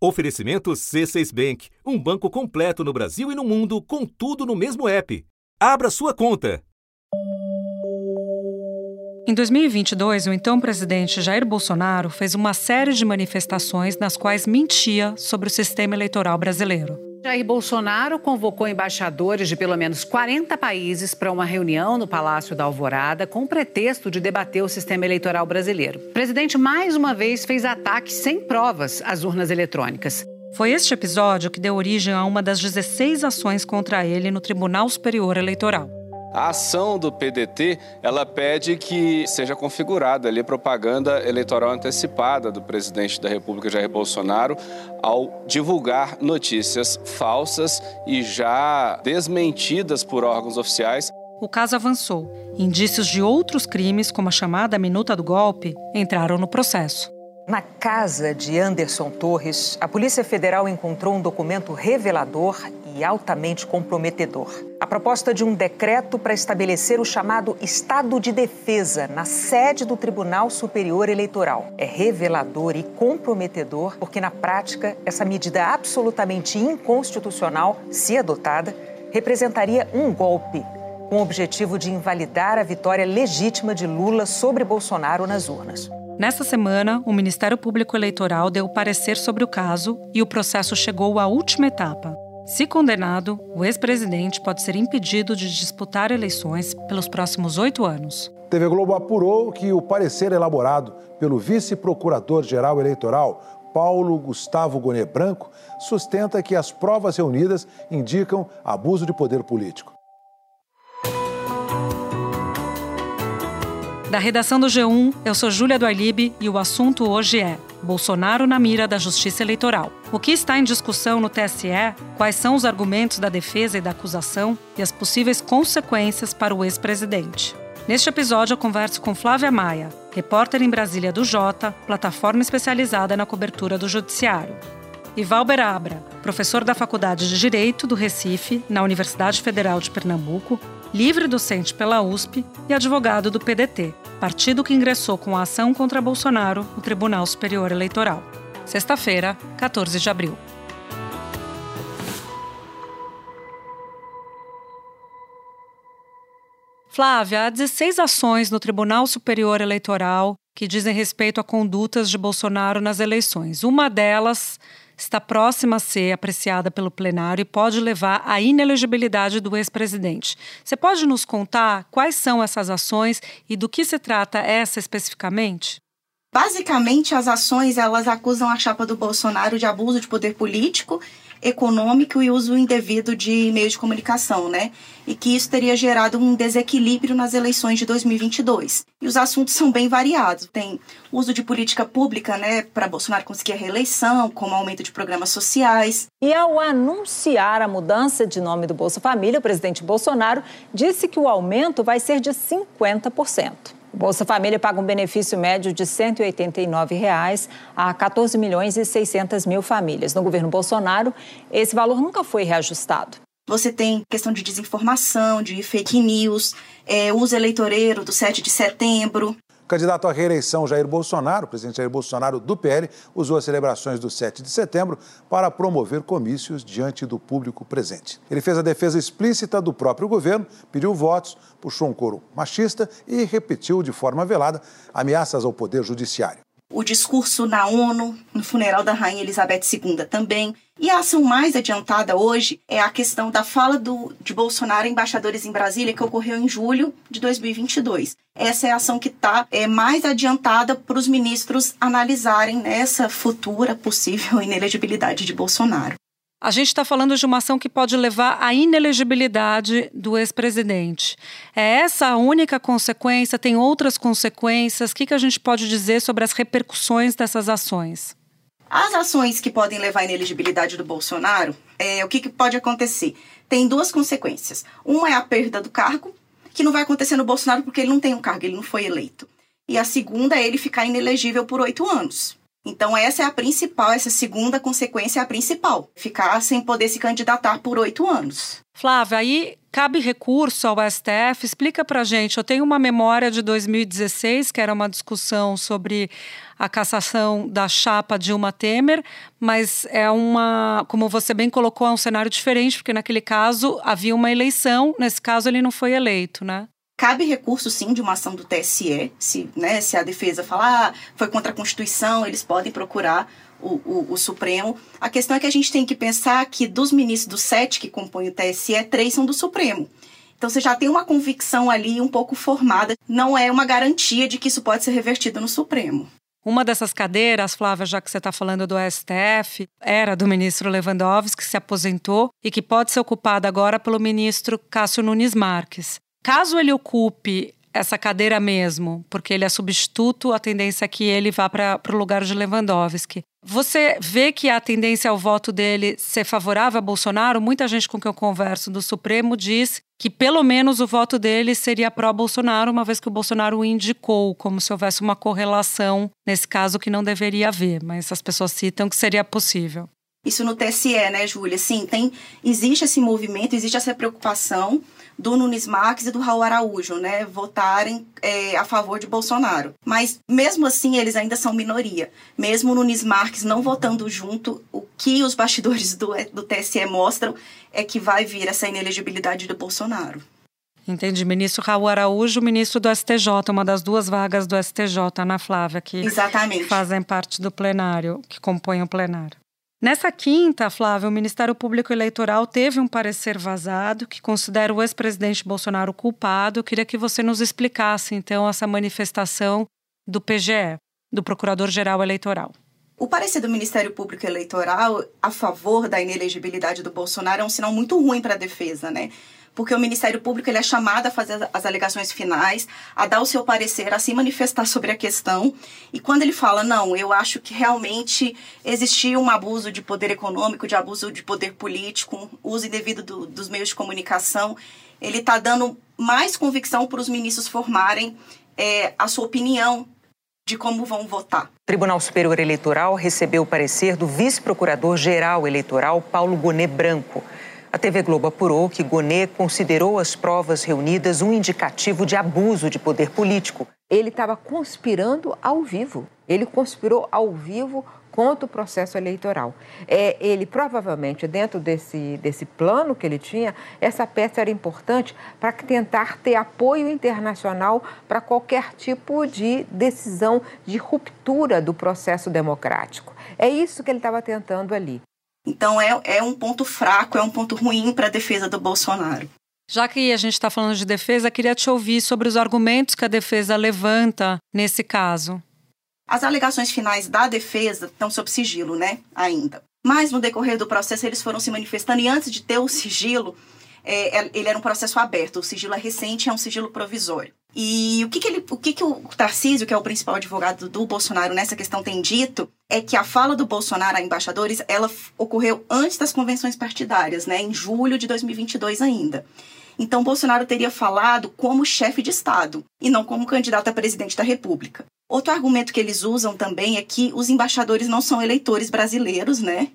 Oferecimento C6 Bank, um banco completo no Brasil e no mundo, com tudo no mesmo app. Abra sua conta. Em 2022, o então presidente Jair Bolsonaro fez uma série de manifestações nas quais mentia sobre o sistema eleitoral brasileiro. Jair Bolsonaro convocou embaixadores de pelo menos 40 países para uma reunião no Palácio da Alvorada com o pretexto de debater o sistema eleitoral brasileiro. O presidente mais uma vez fez ataques sem provas às urnas eletrônicas. Foi este episódio que deu origem a uma das 16 ações contra ele no Tribunal Superior Eleitoral. A ação do PDT, ela pede que seja configurada ali propaganda eleitoral antecipada do presidente da República Jair Bolsonaro ao divulgar notícias falsas e já desmentidas por órgãos oficiais. O caso avançou. Indícios de outros crimes, como a chamada minuta do golpe, entraram no processo. Na casa de Anderson Torres, a Polícia Federal encontrou um documento revelador e altamente comprometedor. A proposta de um decreto para estabelecer o chamado estado de defesa na sede do Tribunal Superior Eleitoral. É revelador e comprometedor porque, na prática, essa medida absolutamente inconstitucional, se adotada, representaria um golpe com o objetivo de invalidar a vitória legítima de Lula sobre Bolsonaro nas urnas. Nessa semana, o Ministério Público Eleitoral deu parecer sobre o caso e o processo chegou à última etapa. Se condenado, o ex-presidente pode ser impedido de disputar eleições pelos próximos oito anos. TV Globo apurou que o parecer elaborado pelo vice-procurador-geral eleitoral, Paulo Gustavo Gonê Branco, sustenta que as provas reunidas indicam abuso de poder político. Da redação do G1, eu sou Júlia do e o assunto hoje é Bolsonaro na mira da Justiça Eleitoral. O que está em discussão no TSE, quais são os argumentos da defesa e da acusação e as possíveis consequências para o ex-presidente. Neste episódio, eu converso com Flávia Maia, repórter em Brasília do Jota, plataforma especializada na cobertura do Judiciário. E Valber Abra, professor da Faculdade de Direito do Recife, na Universidade Federal de Pernambuco, livre docente pela USP e advogado do PDT, partido que ingressou com a ação contra Bolsonaro no Tribunal Superior Eleitoral. Sexta-feira, 14 de abril. Flávia, há 16 ações no Tribunal Superior Eleitoral que dizem respeito a condutas de Bolsonaro nas eleições. Uma delas está próxima a ser apreciada pelo plenário e pode levar à inelegibilidade do ex-presidente. Você pode nos contar quais são essas ações e do que se trata essa especificamente? Basicamente, as ações elas acusam a chapa do Bolsonaro de abuso de poder político, econômico e uso indevido de meios de comunicação, né? E que isso teria gerado um desequilíbrio nas eleições de 2022. E os assuntos são bem variados. Tem uso de política pública, né, para Bolsonaro conseguir a reeleição, como aumento de programas sociais. E ao anunciar a mudança de nome do Bolsa Família, o presidente Bolsonaro disse que o aumento vai ser de 50%. O Bolsa Família paga um benefício médio de 189 reais a 14 milhões e 600 mil famílias. No governo Bolsonaro, esse valor nunca foi reajustado. Você tem questão de desinformação, de fake news, é, uso eleitoreiro do 7 de setembro. Candidato à reeleição Jair Bolsonaro, o presidente Jair Bolsonaro do PL, usou as celebrações do 7 de setembro para promover comícios diante do público presente. Ele fez a defesa explícita do próprio governo, pediu votos, puxou um coro machista e repetiu de forma velada ameaças ao poder judiciário o discurso na ONU, no funeral da Rainha Elizabeth II também. E a ação mais adiantada hoje é a questão da fala do, de Bolsonaro a embaixadores em Brasília, que ocorreu em julho de 2022. Essa é a ação que está é, mais adiantada para os ministros analisarem essa futura possível inelegibilidade de Bolsonaro. A gente está falando de uma ação que pode levar à inelegibilidade do ex-presidente. É essa a única consequência? Tem outras consequências? O que, que a gente pode dizer sobre as repercussões dessas ações? As ações que podem levar à inelegibilidade do Bolsonaro, é, o que, que pode acontecer? Tem duas consequências. Uma é a perda do cargo, que não vai acontecer no Bolsonaro porque ele não tem um cargo, ele não foi eleito. E a segunda é ele ficar inelegível por oito anos. Então, essa é a principal, essa segunda consequência é a principal: ficar sem poder se candidatar por oito anos. Flávia, aí cabe recurso ao STF? Explica pra gente. Eu tenho uma memória de 2016, que era uma discussão sobre a cassação da chapa Dilma Temer, mas é uma, como você bem colocou, é um cenário diferente, porque naquele caso havia uma eleição, nesse caso ele não foi eleito, né? Cabe recurso, sim, de uma ação do TSE. Se, né, se a defesa falar ah, foi contra a Constituição, eles podem procurar o, o, o, Supremo. A questão é que a gente tem que pensar que dos ministros dos sete que compõem o TSE, três são do Supremo. Então você já tem uma convicção ali um pouco formada. Não é uma garantia de que isso pode ser revertido no Supremo. Uma dessas cadeiras, Flávia, já que você está falando do STF, era do ministro Lewandowski, que se aposentou e que pode ser ocupada agora pelo ministro Cássio Nunes Marques. Caso ele ocupe essa cadeira mesmo, porque ele é substituto, a tendência é que ele vá para o lugar de Lewandowski. Você vê que a tendência ao voto dele ser favorável a Bolsonaro? Muita gente com quem eu converso do Supremo diz que pelo menos o voto dele seria pró-Bolsonaro, uma vez que o Bolsonaro o indicou, como se houvesse uma correlação nesse caso que não deveria haver, mas as pessoas citam que seria possível. Isso no TSE, né, Júlia? Sim, tem, existe esse movimento, existe essa preocupação do Nunes Marques e do Raul Araújo, né, votarem é, a favor de Bolsonaro. Mas mesmo assim eles ainda são minoria. Mesmo o Nunes Marques não votando junto, o que os bastidores do, do TSE mostram é que vai vir essa inelegibilidade do Bolsonaro. Entendi. Ministro Raul Araújo, ministro do STJ, uma das duas vagas do STJ, Ana Flávia, que Exatamente. fazem parte do plenário, que compõem o plenário. Nessa quinta, Flávia, o Ministério Público Eleitoral teve um parecer vazado que considera o ex-presidente Bolsonaro culpado. Eu queria que você nos explicasse, então, essa manifestação do PGE, do Procurador-Geral Eleitoral. O parecer do Ministério Público Eleitoral a favor da inelegibilidade do Bolsonaro é um sinal muito ruim para a defesa, né? Porque o Ministério Público ele é chamado a fazer as alegações finais, a dar o seu parecer, a se manifestar sobre a questão. E quando ele fala, não, eu acho que realmente existia um abuso de poder econômico, de abuso de poder político, uso indevido do, dos meios de comunicação, ele está dando mais convicção para os ministros formarem é, a sua opinião de como vão votar. O Tribunal Superior Eleitoral recebeu o parecer do vice-procurador-geral eleitoral Paulo Gonet Branco. A TV Globo apurou que Gonet considerou as provas reunidas um indicativo de abuso de poder político. Ele estava conspirando ao vivo. Ele conspirou ao vivo contra o processo eleitoral. É, ele provavelmente, dentro desse, desse plano que ele tinha, essa peça era importante para tentar ter apoio internacional para qualquer tipo de decisão de ruptura do processo democrático. É isso que ele estava tentando ali. Então é, é um ponto fraco, é um ponto ruim para a defesa do Bolsonaro. Já que a gente está falando de defesa, queria te ouvir sobre os argumentos que a defesa levanta nesse caso. As alegações finais da defesa estão sob sigilo, né? Ainda. Mas no decorrer do processo eles foram se manifestando e antes de ter o sigilo, é, é, ele era um processo aberto. O sigilo é recente, é um sigilo provisório. E o que, que ele, o que, que o Tarcísio, que é o principal advogado do Bolsonaro nessa questão, tem dito é que a fala do Bolsonaro a embaixadores ela ocorreu antes das convenções partidárias, né, em julho de 2022 ainda. Então, Bolsonaro teria falado como chefe de Estado e não como candidato a presidente da República. Outro argumento que eles usam também é que os embaixadores não são eleitores brasileiros, né?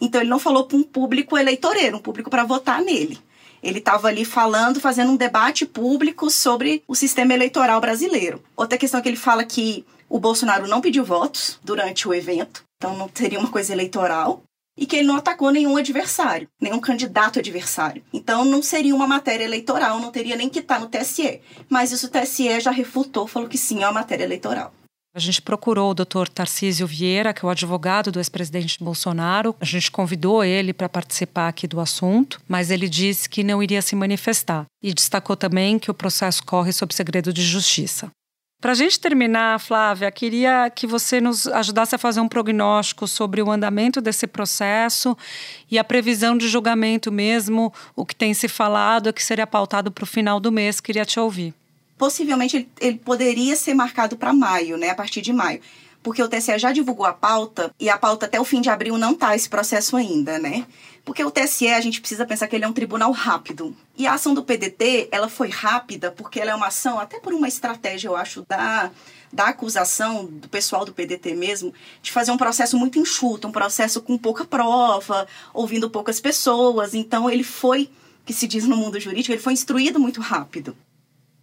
Então, ele não falou para um público eleitoreiro, um público para votar nele. Ele estava ali falando, fazendo um debate público sobre o sistema eleitoral brasileiro. Outra questão é que ele fala que o Bolsonaro não pediu votos durante o evento, então não seria uma coisa eleitoral. E que ele não atacou nenhum adversário, nenhum candidato adversário. Então não seria uma matéria eleitoral, não teria nem que estar no TSE. Mas isso o TSE já refutou, falou que sim, é uma matéria eleitoral. A gente procurou o doutor Tarcísio Vieira, que é o advogado do ex-presidente Bolsonaro. A gente convidou ele para participar aqui do assunto, mas ele disse que não iria se manifestar. E destacou também que o processo corre sob segredo de justiça. Para a gente terminar, Flávia, queria que você nos ajudasse a fazer um prognóstico sobre o andamento desse processo e a previsão de julgamento mesmo, o que tem se falado, que seria pautado para o final do mês. Queria te ouvir possivelmente ele, ele poderia ser marcado para maio, né, a partir de maio. porque o TSE já divulgou a pauta e a pauta até o fim de abril não está esse processo ainda, né? Porque o TSE, a gente precisa pensar que ele é um tribunal rápido. E a ação do PDT, ela foi rápida porque ela é uma ação, até por uma estratégia, eu acho, da, da acusação do pessoal do PDT mesmo, de fazer um processo muito enxuto, um processo com pouca prova, ouvindo poucas pessoas. Então, ele foi, que se diz no mundo jurídico, ele foi instruído muito rápido.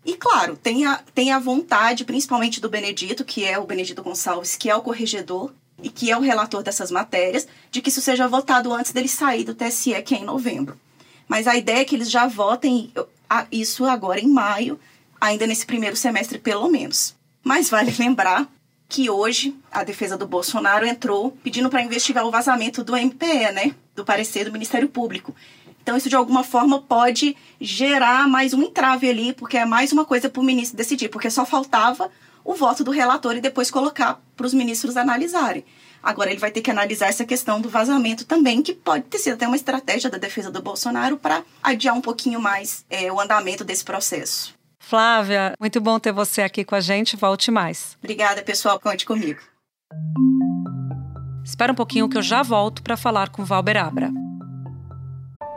E, claro, tem a, tem a vontade, principalmente do Benedito, que é o Benedito Gonçalves, que é o corregedor, e que é o relator dessas matérias, de que isso seja votado antes dele sair do TSE, que é em novembro. Mas a ideia é que eles já votem isso agora em maio, ainda nesse primeiro semestre, pelo menos. Mas vale lembrar que hoje a defesa do Bolsonaro entrou pedindo para investigar o vazamento do MPE, né? Do parecer do Ministério Público. Então, isso de alguma forma pode gerar mais um entrave ali, porque é mais uma coisa para o ministro decidir, porque só faltava o voto do relator e depois colocar para os ministros analisarem. Agora ele vai ter que analisar essa questão do vazamento também, que pode ter sido até uma estratégia da defesa do Bolsonaro para adiar um pouquinho mais é, o andamento desse processo. Flávia, muito bom ter você aqui com a gente. Volte mais. Obrigada, pessoal. Conte comigo. Espera um pouquinho que eu já volto para falar com Valber Abra.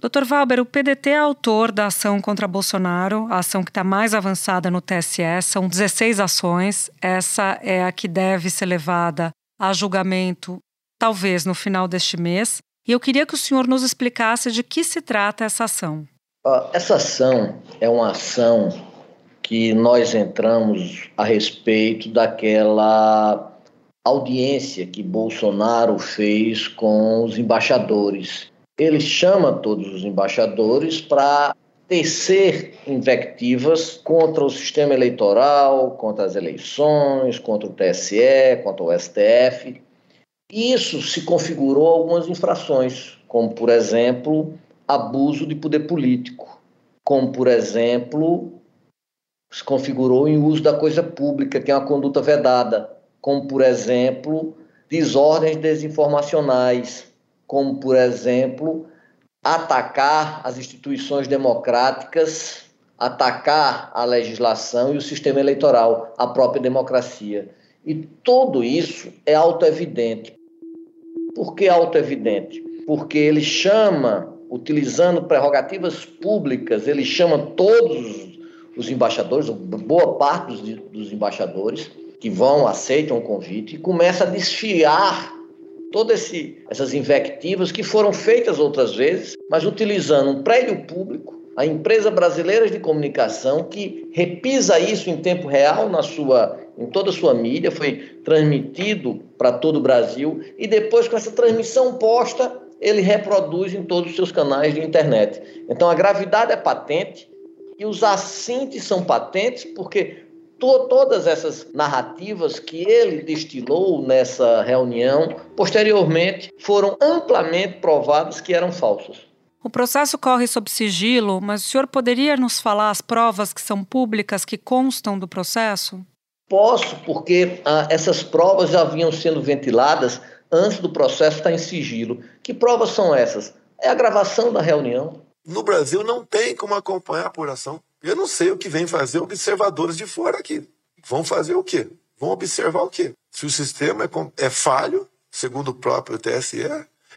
Dr. Valber, o PDT é autor da ação contra Bolsonaro, a ação que está mais avançada no TSE. São 16 ações. Essa é a que deve ser levada a julgamento, talvez no final deste mês. E eu queria que o senhor nos explicasse de que se trata essa ação. Essa ação é uma ação que nós entramos a respeito daquela audiência que Bolsonaro fez com os embaixadores ele chama todos os embaixadores para tecer invectivas contra o sistema eleitoral, contra as eleições, contra o TSE, contra o STF. E isso se configurou algumas infrações, como, por exemplo, abuso de poder político, como, por exemplo, se configurou em uso da coisa pública, que é uma conduta vedada, como, por exemplo, desordens desinformacionais, como, por exemplo, atacar as instituições democráticas, atacar a legislação e o sistema eleitoral, a própria democracia. E tudo isso é autoevidente. Por que autoevidente? Porque ele chama, utilizando prerrogativas públicas, ele chama todos os embaixadores, boa parte dos, dos embaixadores, que vão, aceitam o convite, e começa a desfiar todas essas invectivas que foram feitas outras vezes, mas utilizando um prédio público, a empresa brasileira de comunicação que repisa isso em tempo real na sua em toda a sua mídia, foi transmitido para todo o Brasil e depois com essa transmissão posta, ele reproduz em todos os seus canais de internet. Então a gravidade é patente e os assintes são patentes porque to todas essas narrativas que ele destilou nessa reunião, posteriormente foram amplamente provadas que eram falsas. O processo corre sob sigilo, mas o senhor poderia nos falar as provas que são públicas que constam do processo? Posso, porque ah, essas provas já vinham sendo ventiladas antes do processo estar em sigilo. Que provas são essas? É a gravação da reunião. No Brasil não tem como acompanhar a apuração. Eu não sei o que vem fazer observadores de fora aqui. Vão fazer o quê? Vão observar o quê? Se o sistema é, é falho, segundo o próprio TSE,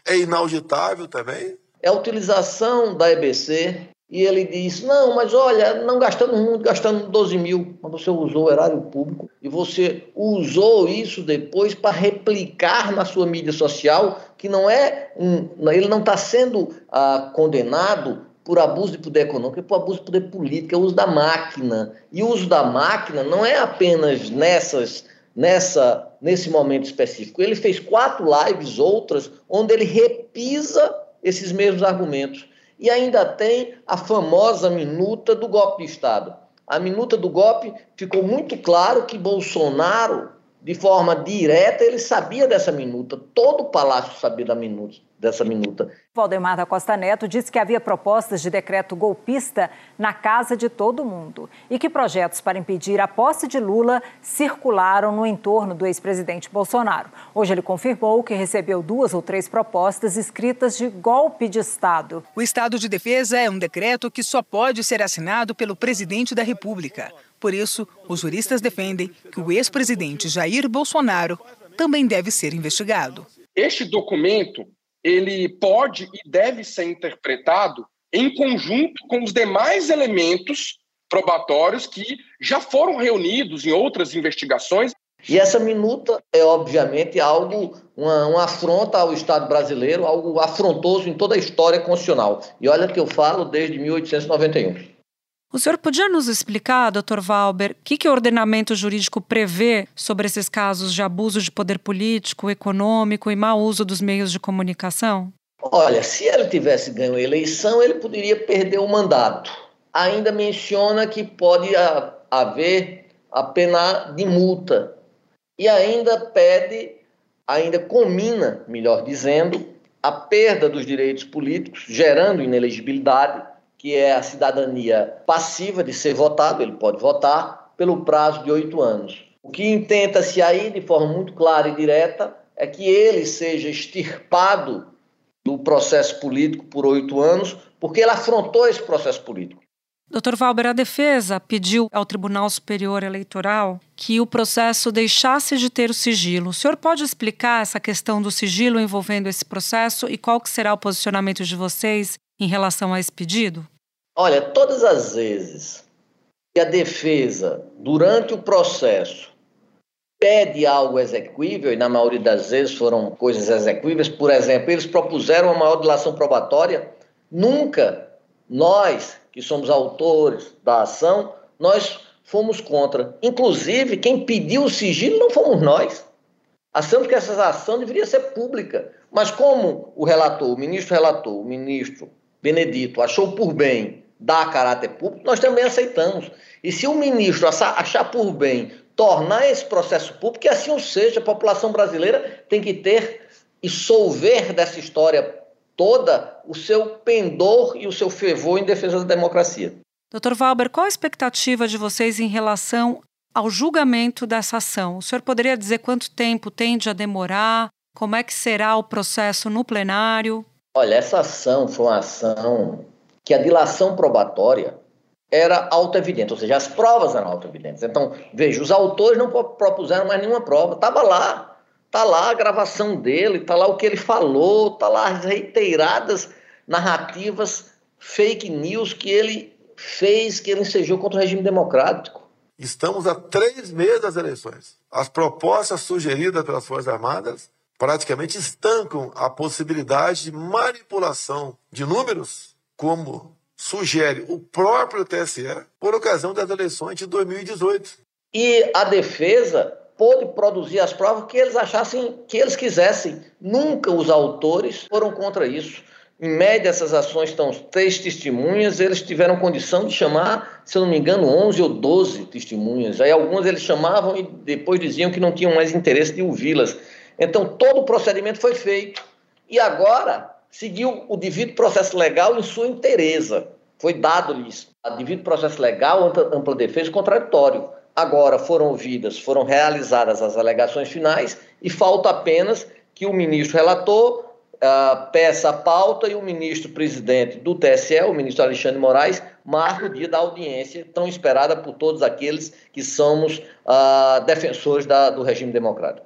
é inauditável também. É a utilização da EBC e ele diz: não, mas olha, não gastando muito, gastando 12 mil, mas você usou o erário público e você usou isso depois para replicar na sua mídia social, que não é um, ele não está sendo ah, condenado por abuso de poder econômico e por abuso de poder político, é o uso da máquina. E o uso da máquina não é apenas nessas, nessa, nesse momento específico. Ele fez quatro lives, outras, onde ele repisa esses mesmos argumentos. E ainda tem a famosa minuta do golpe de Estado. A minuta do golpe ficou muito claro que Bolsonaro, de forma direta, ele sabia dessa minuta. Todo o palácio sabia da minuta dessa minuta. Valdemar da Costa Neto disse que havia propostas de decreto golpista na casa de todo mundo e que projetos para impedir a posse de Lula circularam no entorno do ex-presidente Bolsonaro. Hoje ele confirmou que recebeu duas ou três propostas escritas de golpe de Estado. O estado de defesa é um decreto que só pode ser assinado pelo presidente da República. Por isso, os juristas defendem que o ex-presidente Jair Bolsonaro também deve ser investigado. Este documento ele pode e deve ser interpretado em conjunto com os demais elementos probatórios que já foram reunidos em outras investigações. E essa minuta é, obviamente, algo, uma, uma afronta ao Estado brasileiro, algo afrontoso em toda a história constitucional. E olha que eu falo desde 1891. O senhor podia nos explicar, doutor Valber, o que, que o ordenamento jurídico prevê sobre esses casos de abuso de poder político, econômico e mau uso dos meios de comunicação? Olha, se ele tivesse ganho a eleição, ele poderia perder o mandato. Ainda menciona que pode haver a pena de multa. E ainda pede, ainda comina, melhor dizendo, a perda dos direitos políticos, gerando inelegibilidade que é a cidadania passiva de ser votado, ele pode votar, pelo prazo de oito anos. O que intenta-se aí, de forma muito clara e direta, é que ele seja extirpado do processo político por oito anos, porque ele afrontou esse processo político. Doutor Valber, a defesa pediu ao Tribunal Superior Eleitoral que o processo deixasse de ter o sigilo. O senhor pode explicar essa questão do sigilo envolvendo esse processo e qual que será o posicionamento de vocês em relação a esse pedido? Olha, todas as vezes que a defesa, durante o processo, pede algo execuível, e na maioria das vezes foram coisas execuíveis, por exemplo, eles propuseram uma maior dilação probatória, nunca nós, que somos autores da ação, nós fomos contra. Inclusive, quem pediu o sigilo não fomos nós. Achamos que essa ação deveria ser pública. Mas como o relator, o ministro relator, o ministro Benedito achou por bem dá caráter público, nós também aceitamos. E se o ministro achar por bem tornar esse processo público, que assim o seja, a população brasileira tem que ter e solver dessa história toda o seu pendor e o seu fervor em defesa da democracia. Doutor Valber, qual a expectativa de vocês em relação ao julgamento dessa ação? O senhor poderia dizer quanto tempo tende a demorar? Como é que será o processo no plenário? Olha, essa ação foi uma ação que a dilação probatória era auto-evidente, ou seja, as provas eram auto-evidentes. Então, veja, os autores não propuseram mais nenhuma prova, estava lá, está lá a gravação dele, está lá o que ele falou, está lá as reiteradas narrativas fake news que ele fez, que ele ensejou contra o regime democrático. Estamos a três meses das eleições. As propostas sugeridas pelas Forças Armadas praticamente estancam a possibilidade de manipulação de números como sugere o próprio TSE, por ocasião das eleições de 2018. E a defesa pôde produzir as provas que eles achassem, que eles quisessem. Nunca os autores foram contra isso. Em média, essas ações estão três testemunhas, eles tiveram condição de chamar, se eu não me engano, 11 ou 12 testemunhas. Aí algumas eles chamavam e depois diziam que não tinham mais interesse de ouvi-las. Então, todo o procedimento foi feito. E agora, seguiu o devido processo legal em sua inteireza. Foi dado-lhes devido processo legal, ampla, defesa contraditório. Agora foram ouvidas, foram realizadas as alegações finais e falta apenas que o ministro relator uh, peça a pauta e o ministro presidente do TSE, o ministro Alexandre Moraes, marque o dia da audiência tão esperada por todos aqueles que somos uh, defensores da, do regime democrático.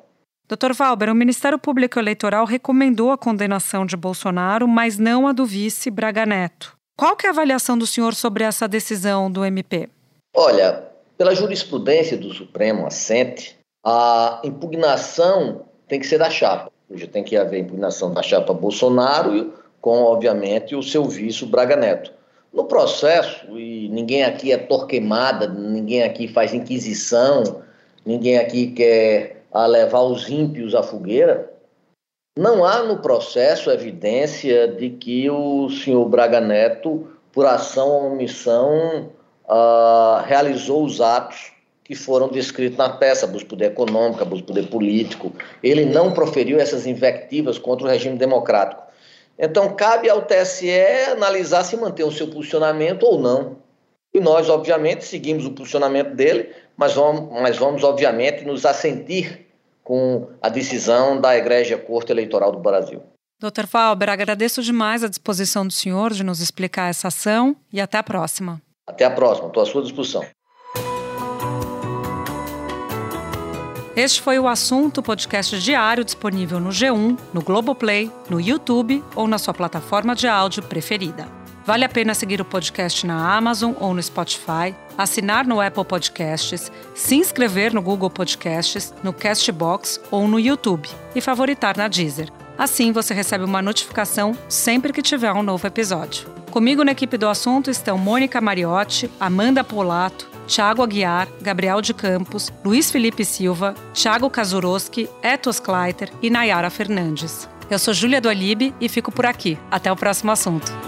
Dr. Valber, o Ministério Público Eleitoral recomendou a condenação de Bolsonaro, mas não a do vice Braga Neto. Qual que é a avaliação do senhor sobre essa decisão do MP? Olha, pela jurisprudência do Supremo assente, a impugnação tem que ser da chapa. Seja, tem que haver impugnação da chapa Bolsonaro com, obviamente, o seu vice Braga Neto. No processo, e ninguém aqui é torquemada, ninguém aqui faz inquisição, ninguém aqui quer a levar os ímpios à fogueira, não há no processo evidência de que o senhor Braga Neto, por ação ou omissão, uh, realizou os atos que foram descritos na peça, abuso de poder econômico, abuso de poder político. Ele não proferiu essas invectivas contra o regime democrático. Então, cabe ao TSE analisar se mantém o seu posicionamento ou não. E nós, obviamente, seguimos o posicionamento dele, mas vamos, mas vamos obviamente, nos assentir com a decisão da Egrégia Corte Eleitoral do Brasil. Dr. Falber, agradeço demais a disposição do senhor de nos explicar essa ação e até a próxima. Até a próxima, estou à sua disposição. Este foi o assunto podcast diário disponível no G1, no Globoplay, no YouTube ou na sua plataforma de áudio preferida. Vale a pena seguir o podcast na Amazon ou no Spotify, assinar no Apple Podcasts, se inscrever no Google Podcasts, no Castbox ou no YouTube e favoritar na Deezer. Assim você recebe uma notificação sempre que tiver um novo episódio. Comigo na equipe do assunto estão Mônica Mariotti, Amanda Polato, Tiago Aguiar, Gabriel de Campos, Luiz Felipe Silva, Tiago Kazuroski, Etos Kleiter e Nayara Fernandes. Eu sou Júlia do Alibe e fico por aqui. Até o próximo assunto.